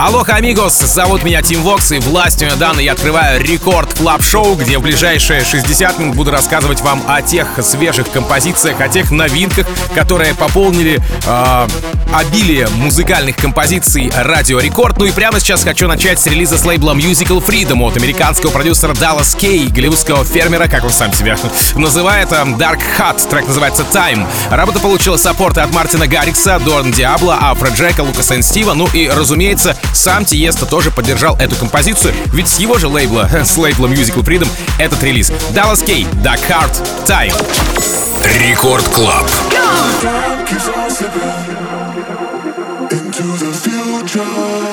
Алоха, amigos! Зовут меня Тим Вокс, и властью данной я открываю Record Club Show где в ближайшие 60 минут буду рассказывать вам о тех свежих композициях, о тех новинках, которые пополнили э, обилие музыкальных композиций Радио Рекорд. Ну и прямо сейчас хочу начать с релиза с лейбла Musical Freedom от американского продюсера Dallas Кей, голливудского фермера, как он сам себя называет, Dark Hut. Трек называется Time. Работа получила саппорты от Мартина Гаррикса, Дорн Диабло, Афра Джека, Лукаса Стива, ну и, разумеется, сам Тиеста тоже поддержал эту композицию, ведь с его же лейбла, с лейбла Musical Freedom, этот релиз. Dallas Кей, Dark Heart, Time. Рекорд Клаб. into the future.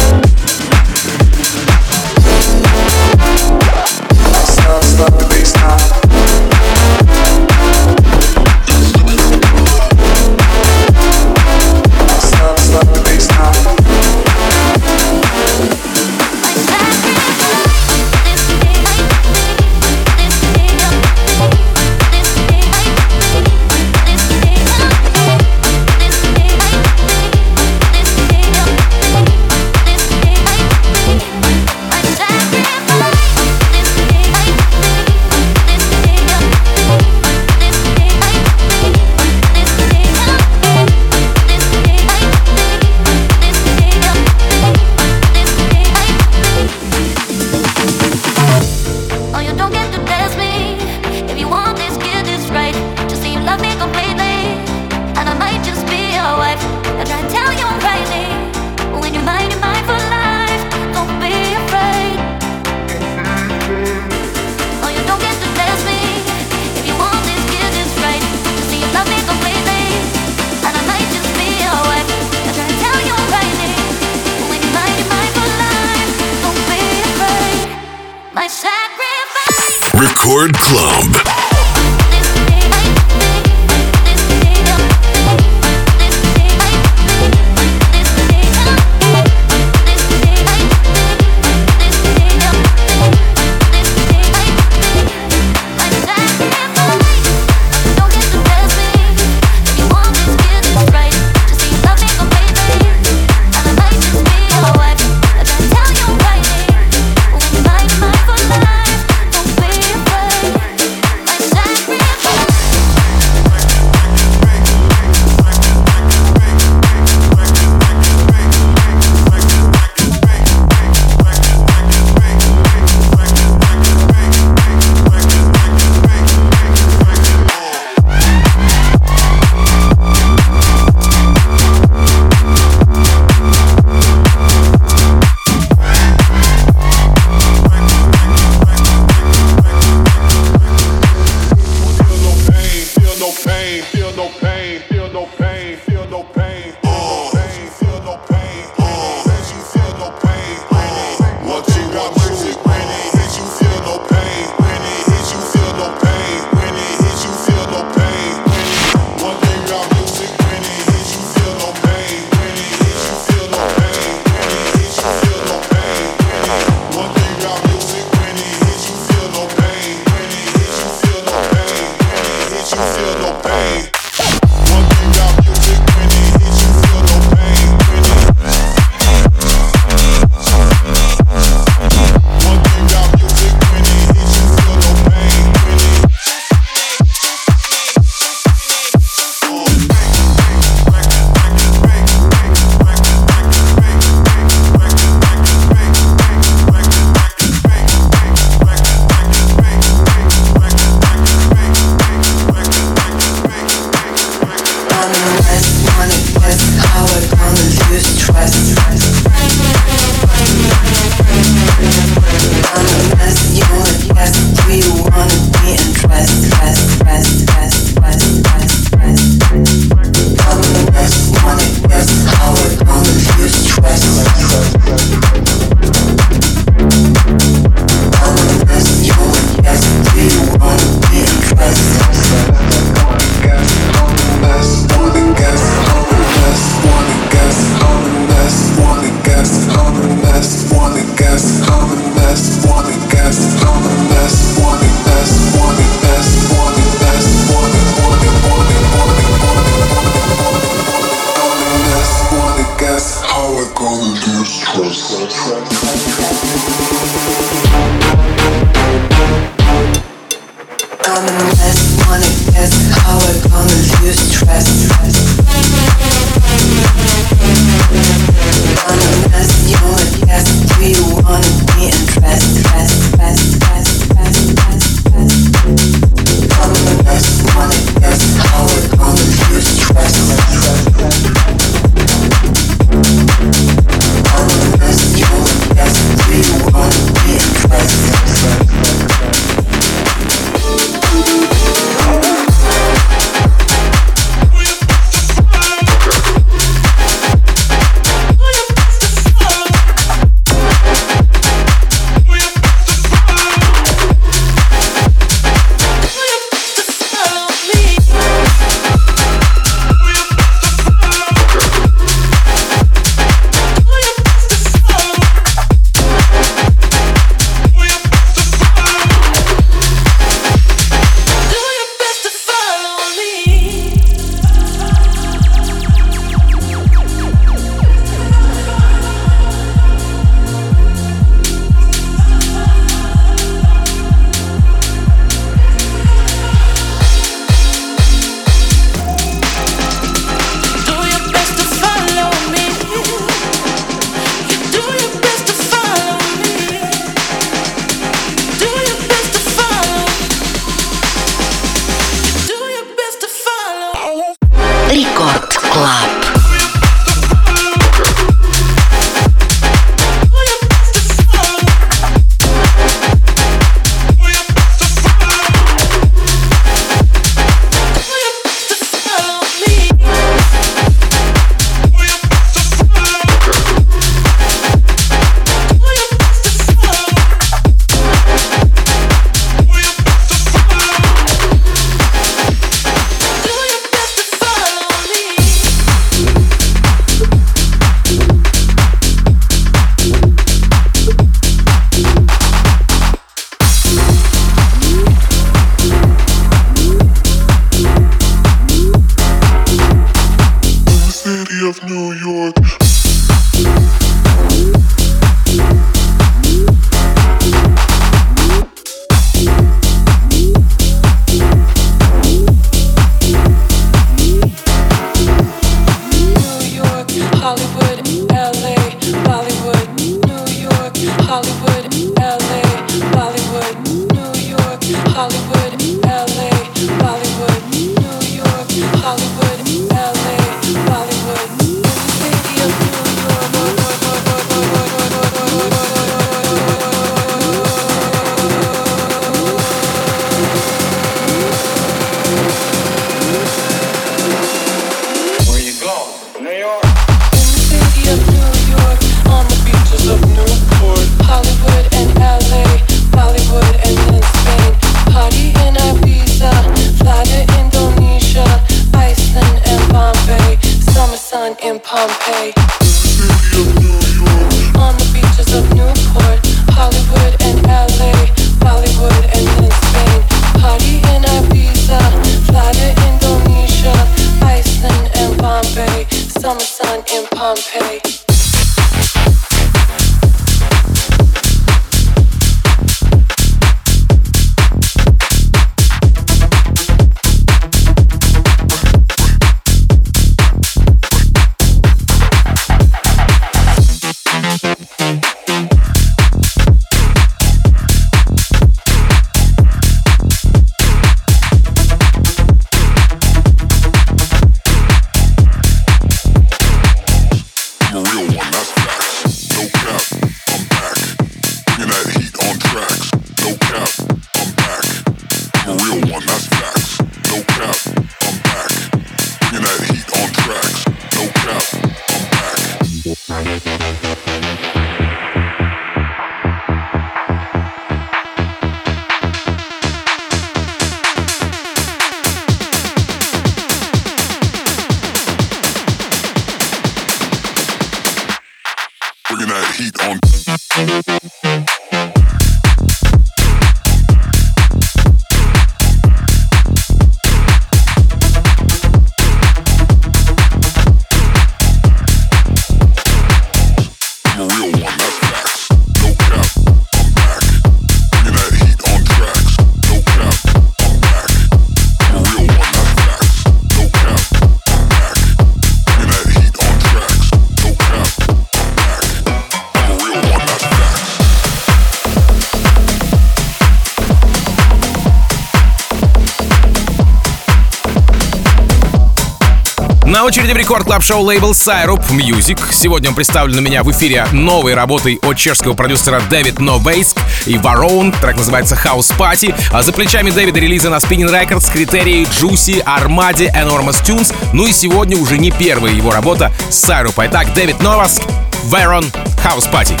На очереди в Record Club Show лейбл Syrup Music. Сегодня он представлен у меня в эфире новой работой от чешского продюсера Дэвид Новейск и Варон. Трек называется House Party. А за плечами Дэвида релизы на Spinnin' Records, Kryteria, Juicy, Armada, Enormous Tunes. Ну и сегодня уже не первая его работа с Syrup. Итак, Дэвид Новаск, Варон, House Party.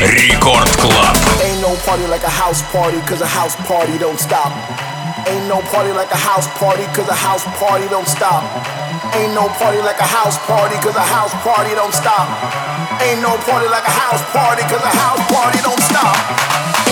Record Club. Ain't no party like a house party, cause a house party don't stop. Ain't no party like a house party, cause a house party don't stop. Ain't no party like a house party, cause a house party don't stop. Ain't no party like a house party, cause a house party don't stop.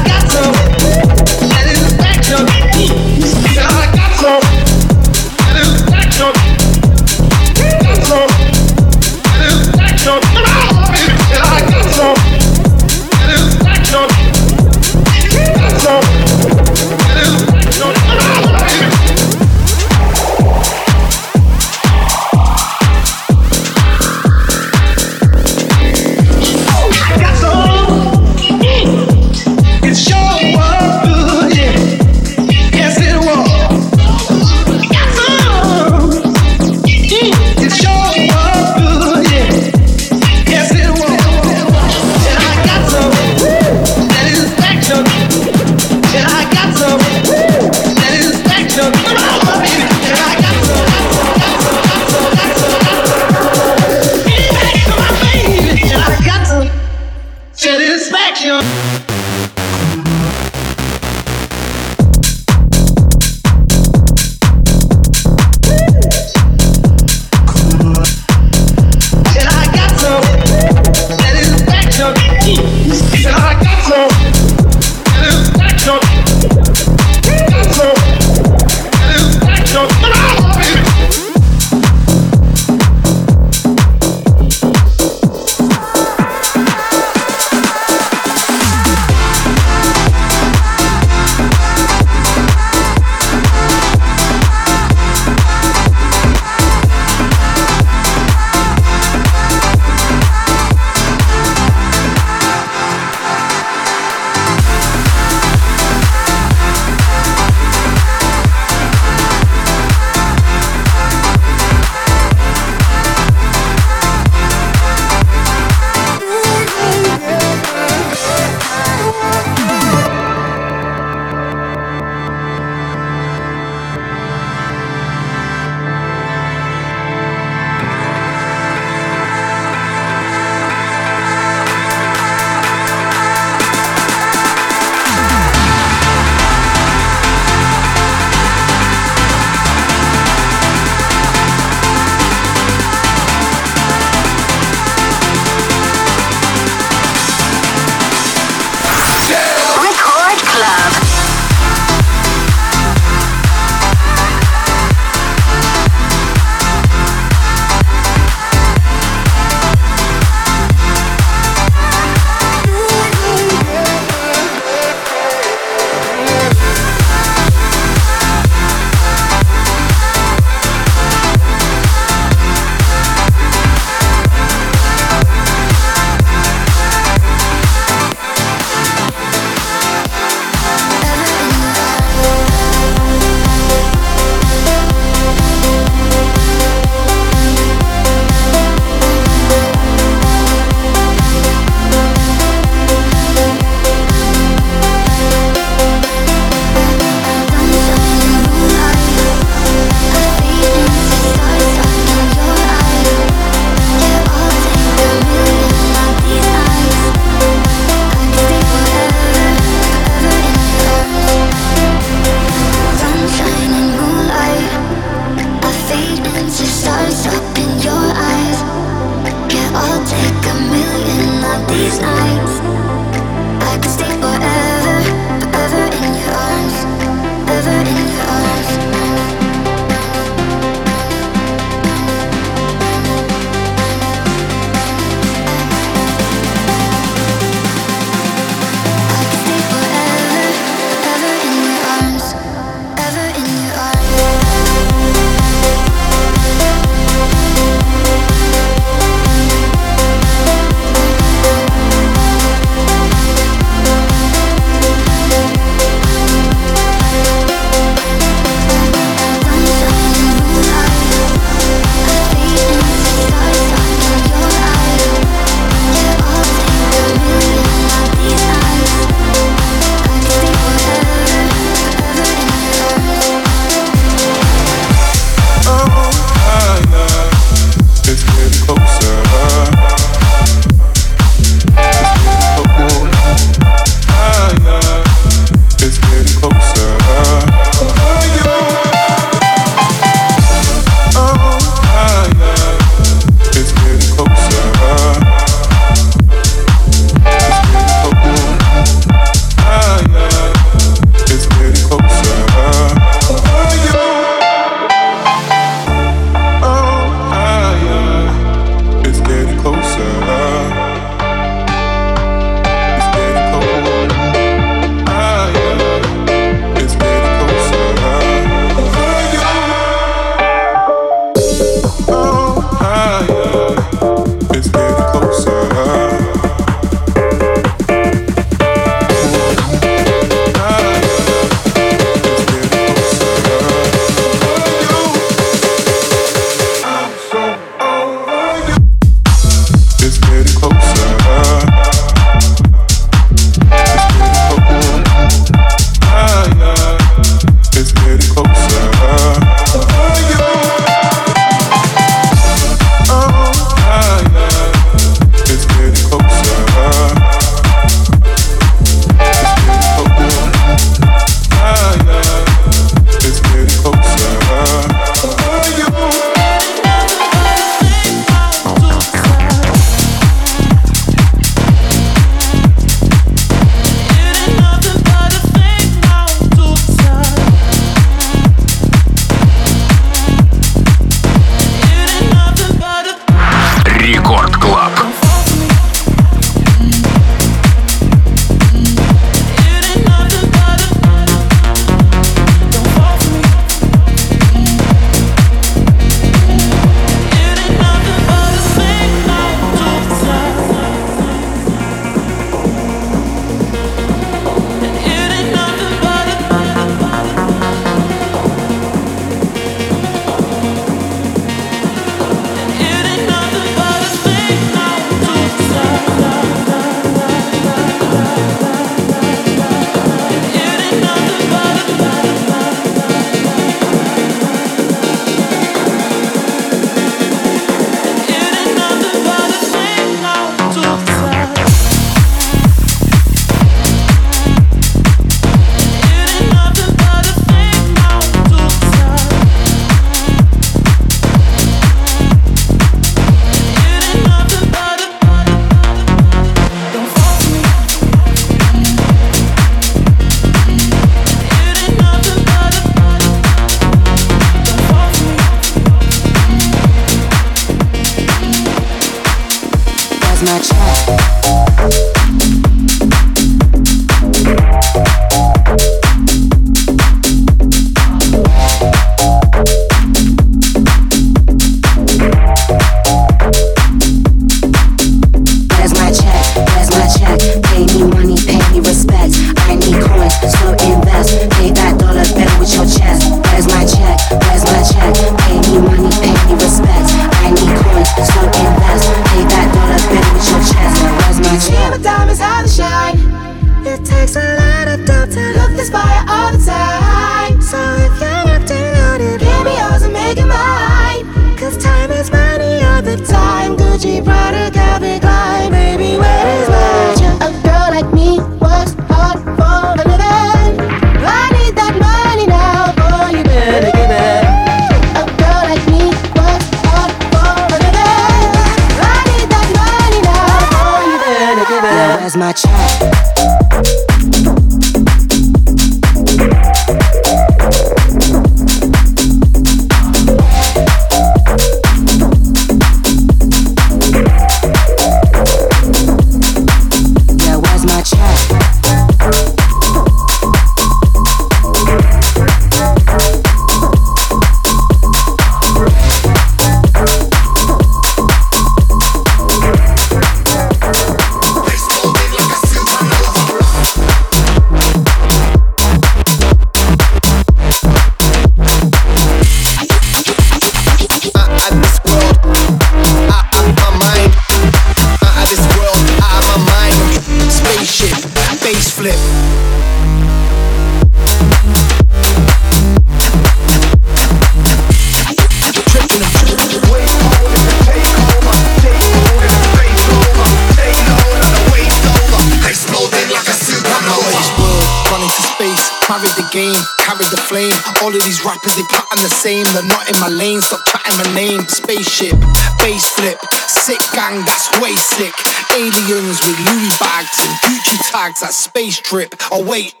Carry the game, carry the flame. All of these rappers, they pattern the same. They're not in my lane, stop chatting my name. Spaceship, bass flip, sick gang, that's way sick. Aliens with Louis bags and Gucci tags, that space trip. Oh, wait.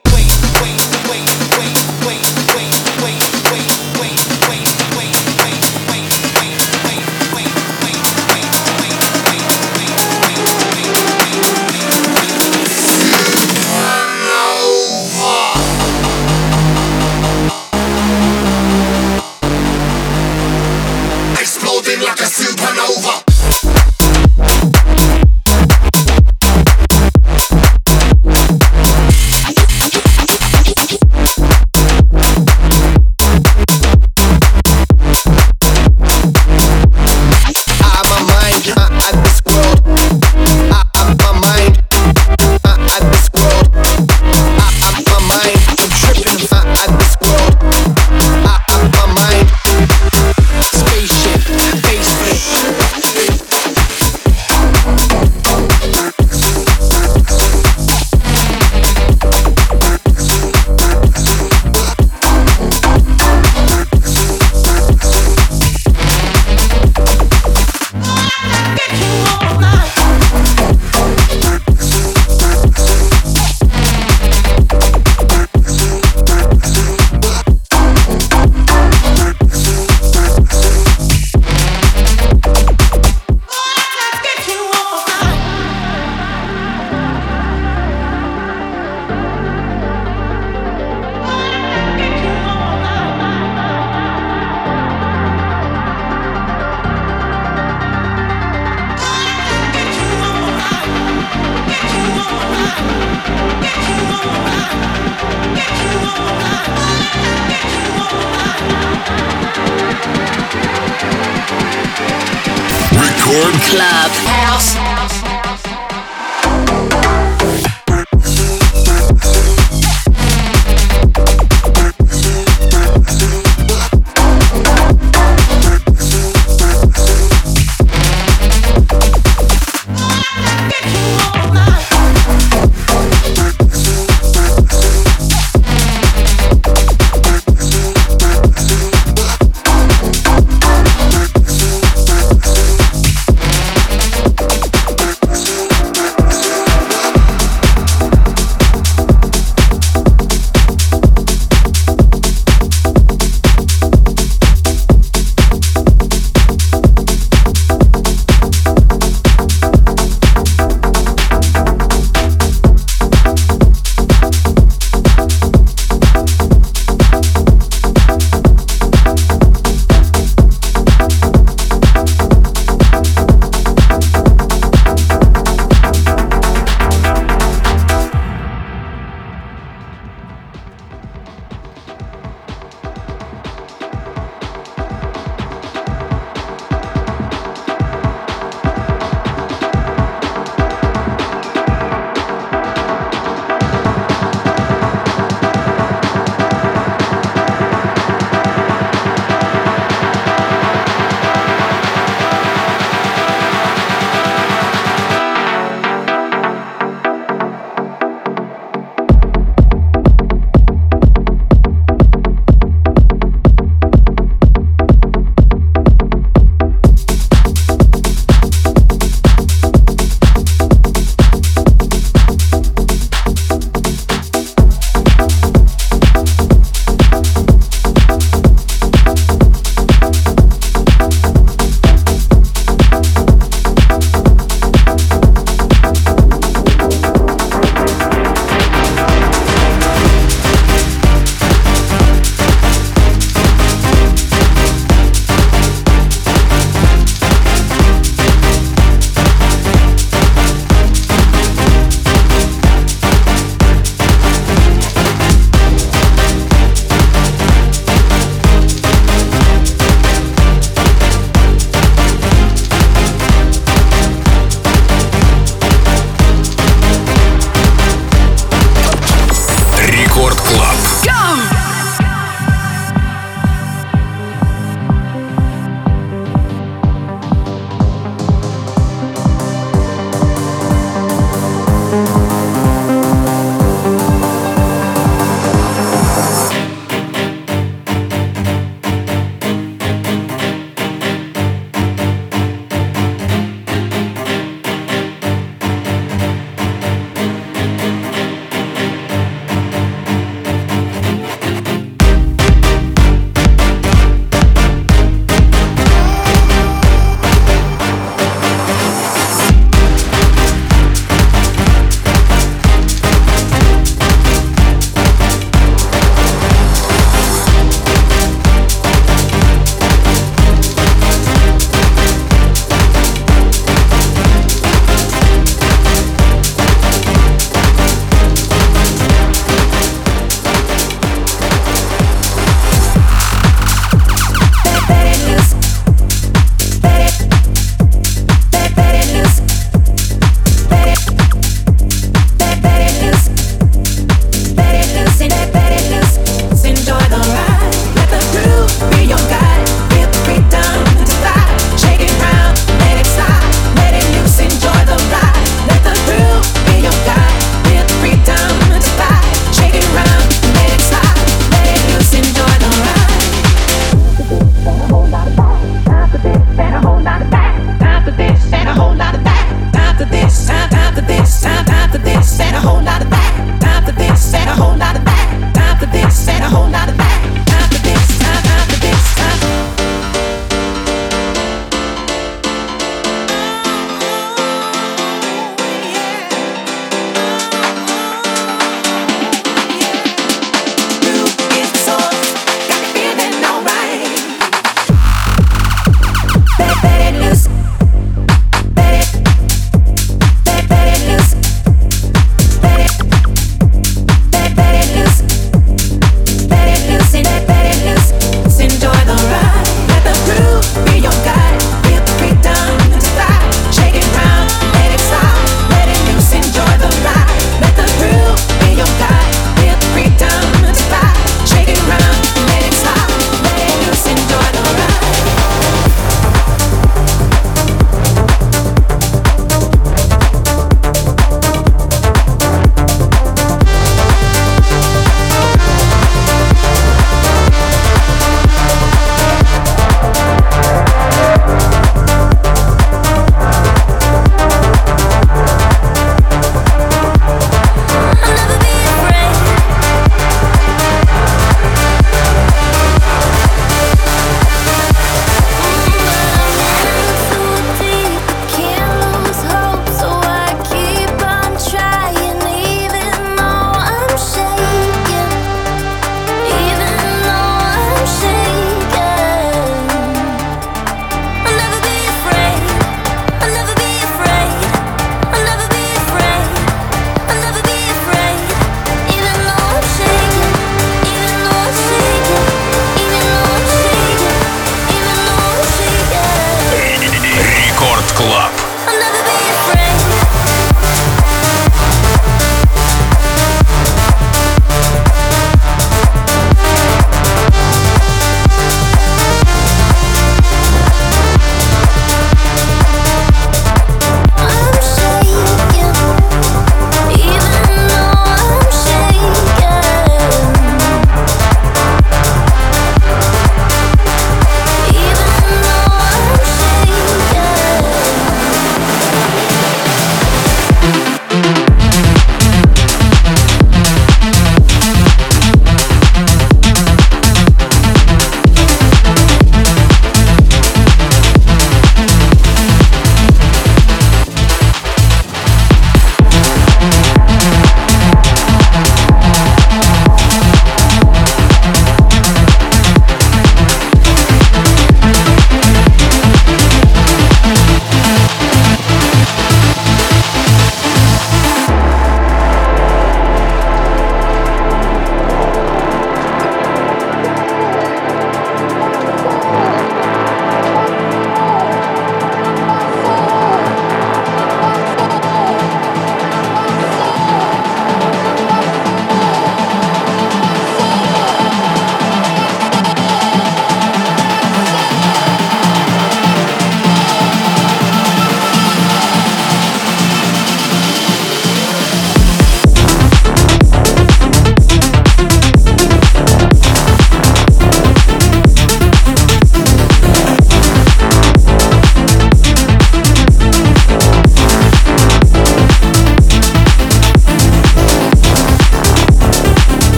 Club. House.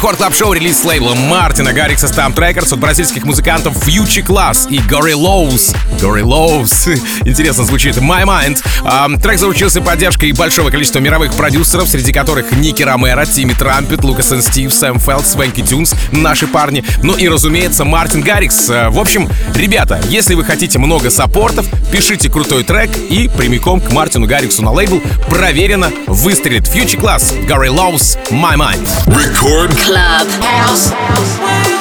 Record Club Show релиз с лейбла Мартина Гаррикса STMPD Records от бразильских музыкантов Future Class и Gorillos. Gorillos. Интересно звучит. My Mind. Эм, трек заручился поддержкой большого количества мировых продюсеров, среди которых Ники Ромеро, Тимми Трампет, Лукас и Стив, Сэм Фелд, Swanky Tunes, наши парни. Ну и, разумеется, Мартин Гаррикс. Э, В общем, ребята, если вы хотите много support ов, пишите крутой трек и прямиком к Мартину Гарриксу на лейбл. Проверено, выстрелит. Future Class, Gorillos, My Mind. Record Club House.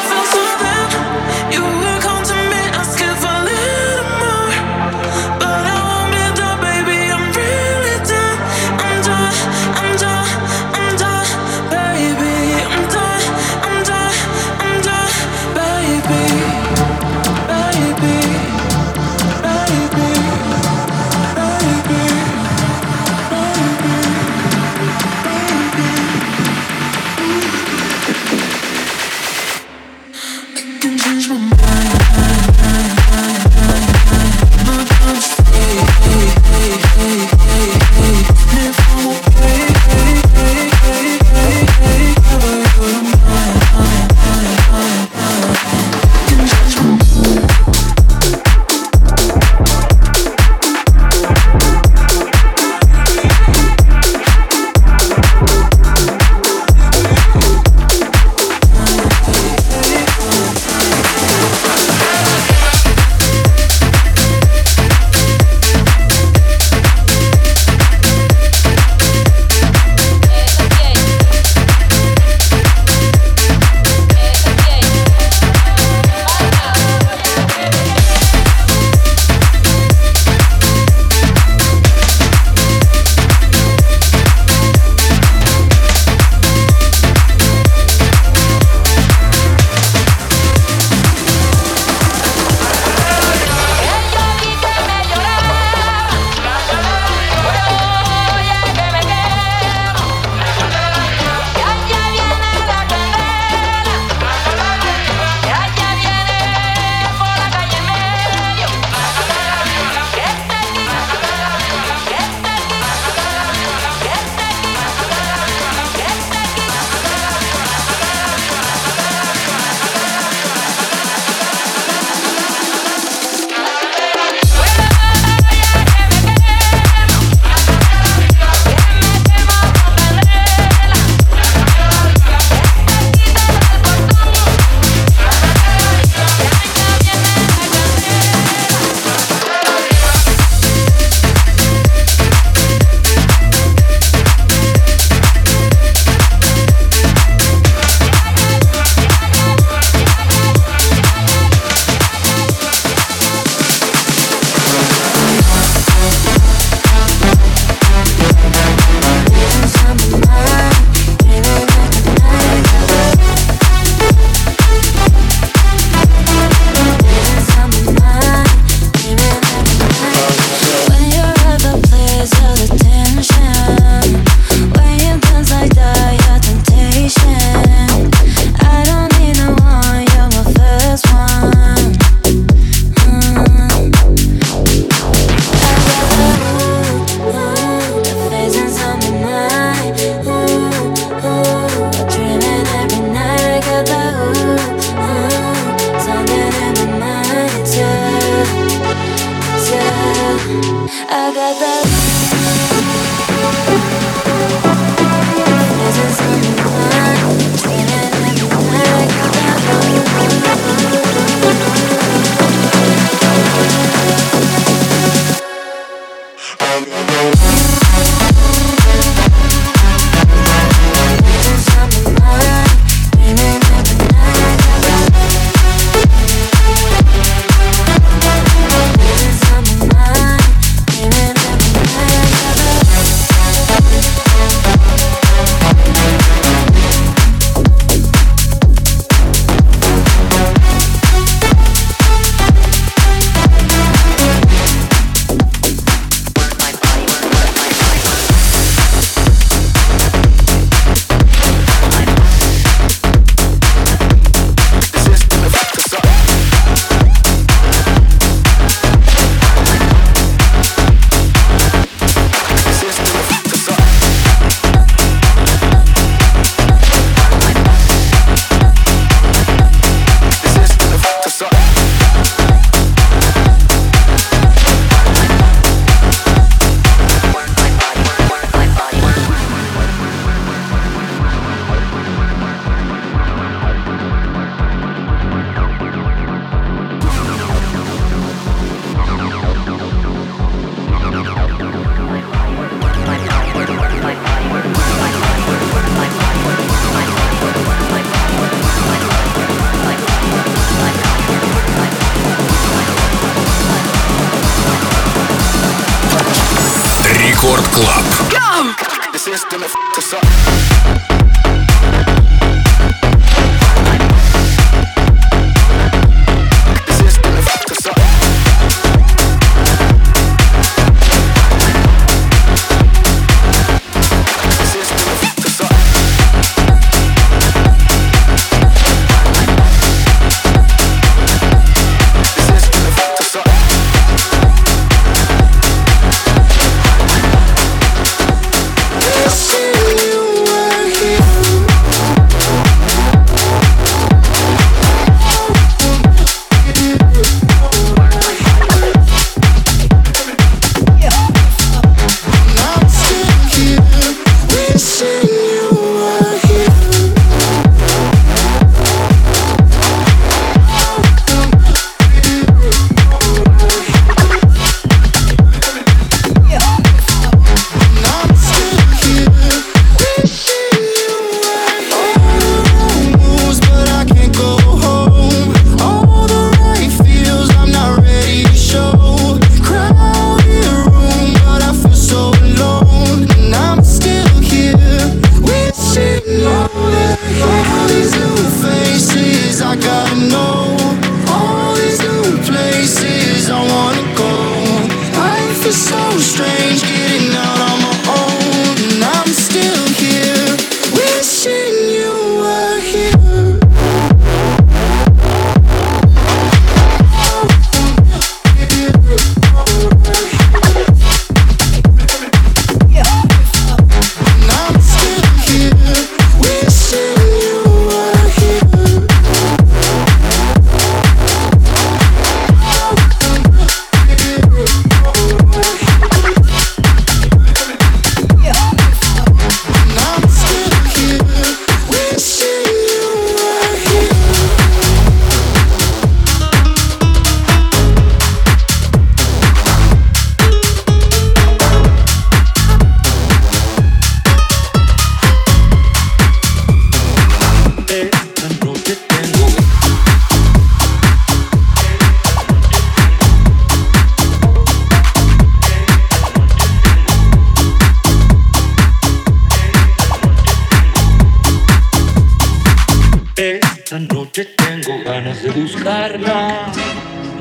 Esta noche tengo ganas de buscarla,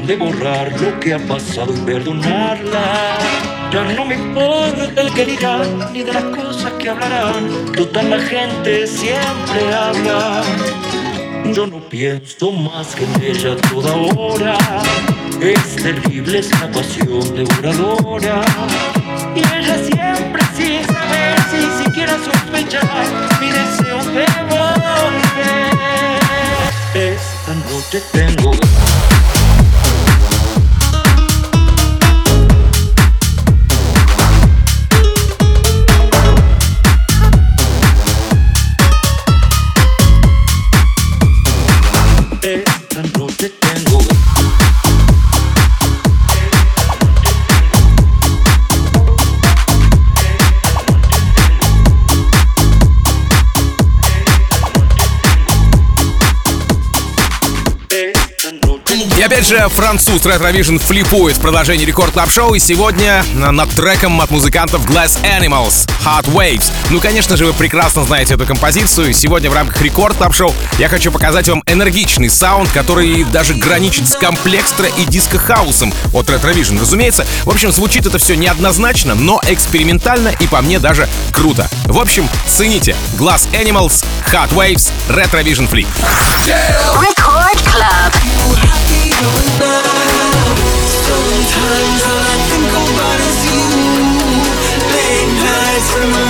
de borrar lo que ha pasado y perdonarla. Ya no me importa el que dirán, ni de las cosas que hablarán. Total la gente siempre habla. Yo no pienso más que en ella toda hora. Es terrible esta pasión devoradora. Y ella siempre sin saber, sin siquiera sospechar, mi deseo de volver. te tengo ganas. Опять же, француз Retrovision флипует в продолжении Record Club Show. И сегодня на- над треком от музыкантов Glass Animals Heat Waves. Ну, конечно же, вы прекрасно знаете эту композицию. Сегодня в рамках Record Club Show я хочу показать вам энергичный саунд, который даже граничит с complextro и диско-хаусом от Retrovision, разумеется. В общем, звучит это все неоднозначно, но экспериментально и по мне даже круто. В общем, цените Glass Animals Hot Waves Retrovision Flip. Record Club. Sometimes all I think about is you. Late nights in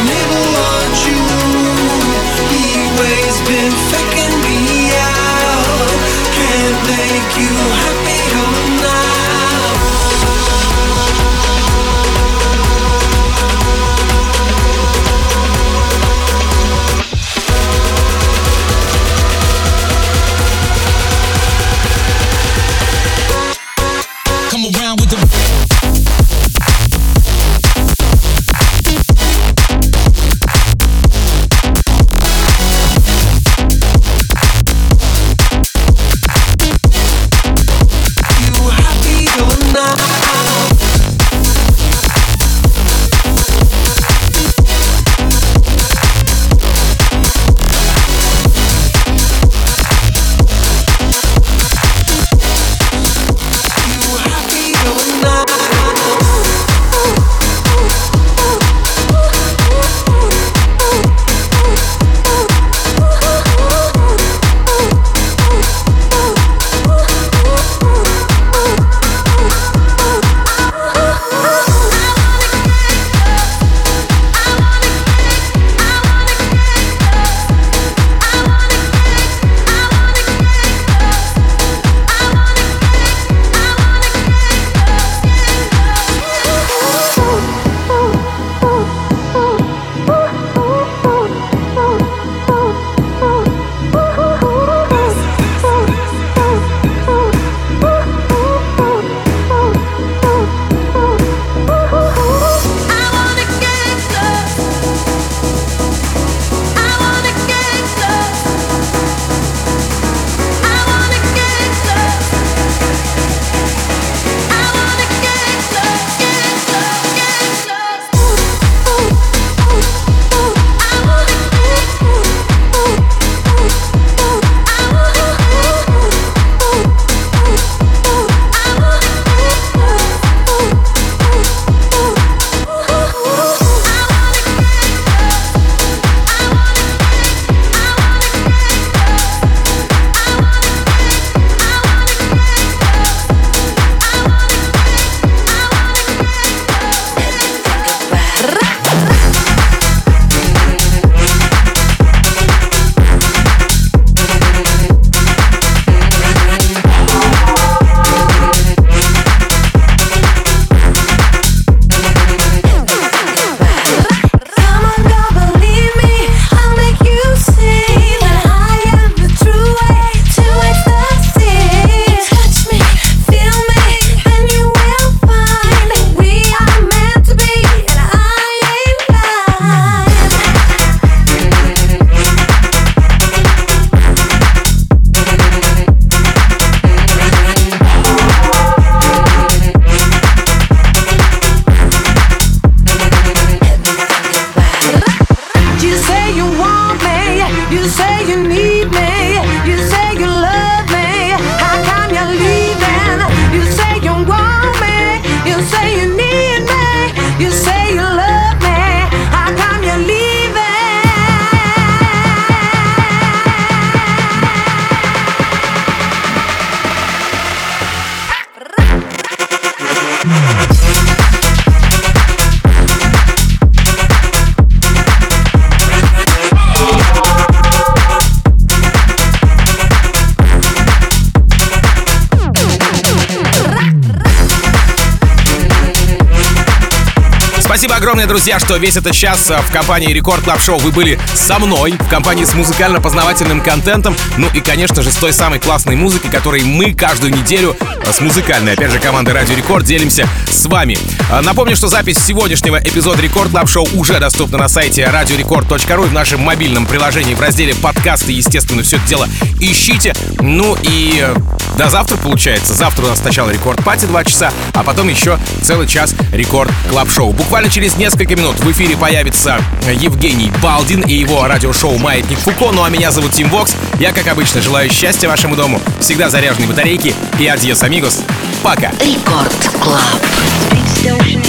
Главное, друзья, что весь этот час в компании Record Club Show вы были со мной, в компании с музыкально-познавательным контентом, ну и, конечно же, с той самой классной музыкой, которой мы каждую неделю с музыкальной, опять же, командой Радио Рекорд делимся с вами. Напомню, что запись сегодняшнего эпизода Record Club Show уже доступна на сайте radiorecord.ru в нашем мобильном приложении в разделе подкасты, естественно, все это дело ищите. Ну и до завтра, получается. Завтра у нас сначала Record Party 2 часа, а потом еще целый час Record Club Show. Буквально через несколько минут в эфире появится Евгений Балдин и его радиошоу «Маятник Фуко». Ну а меня зовут Тим Вокс. Я, как обычно, желаю счастья вашему дому, всегда заряженной батарейки и adiós, amigos. Пока. Record Club. Speed station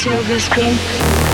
silver screen.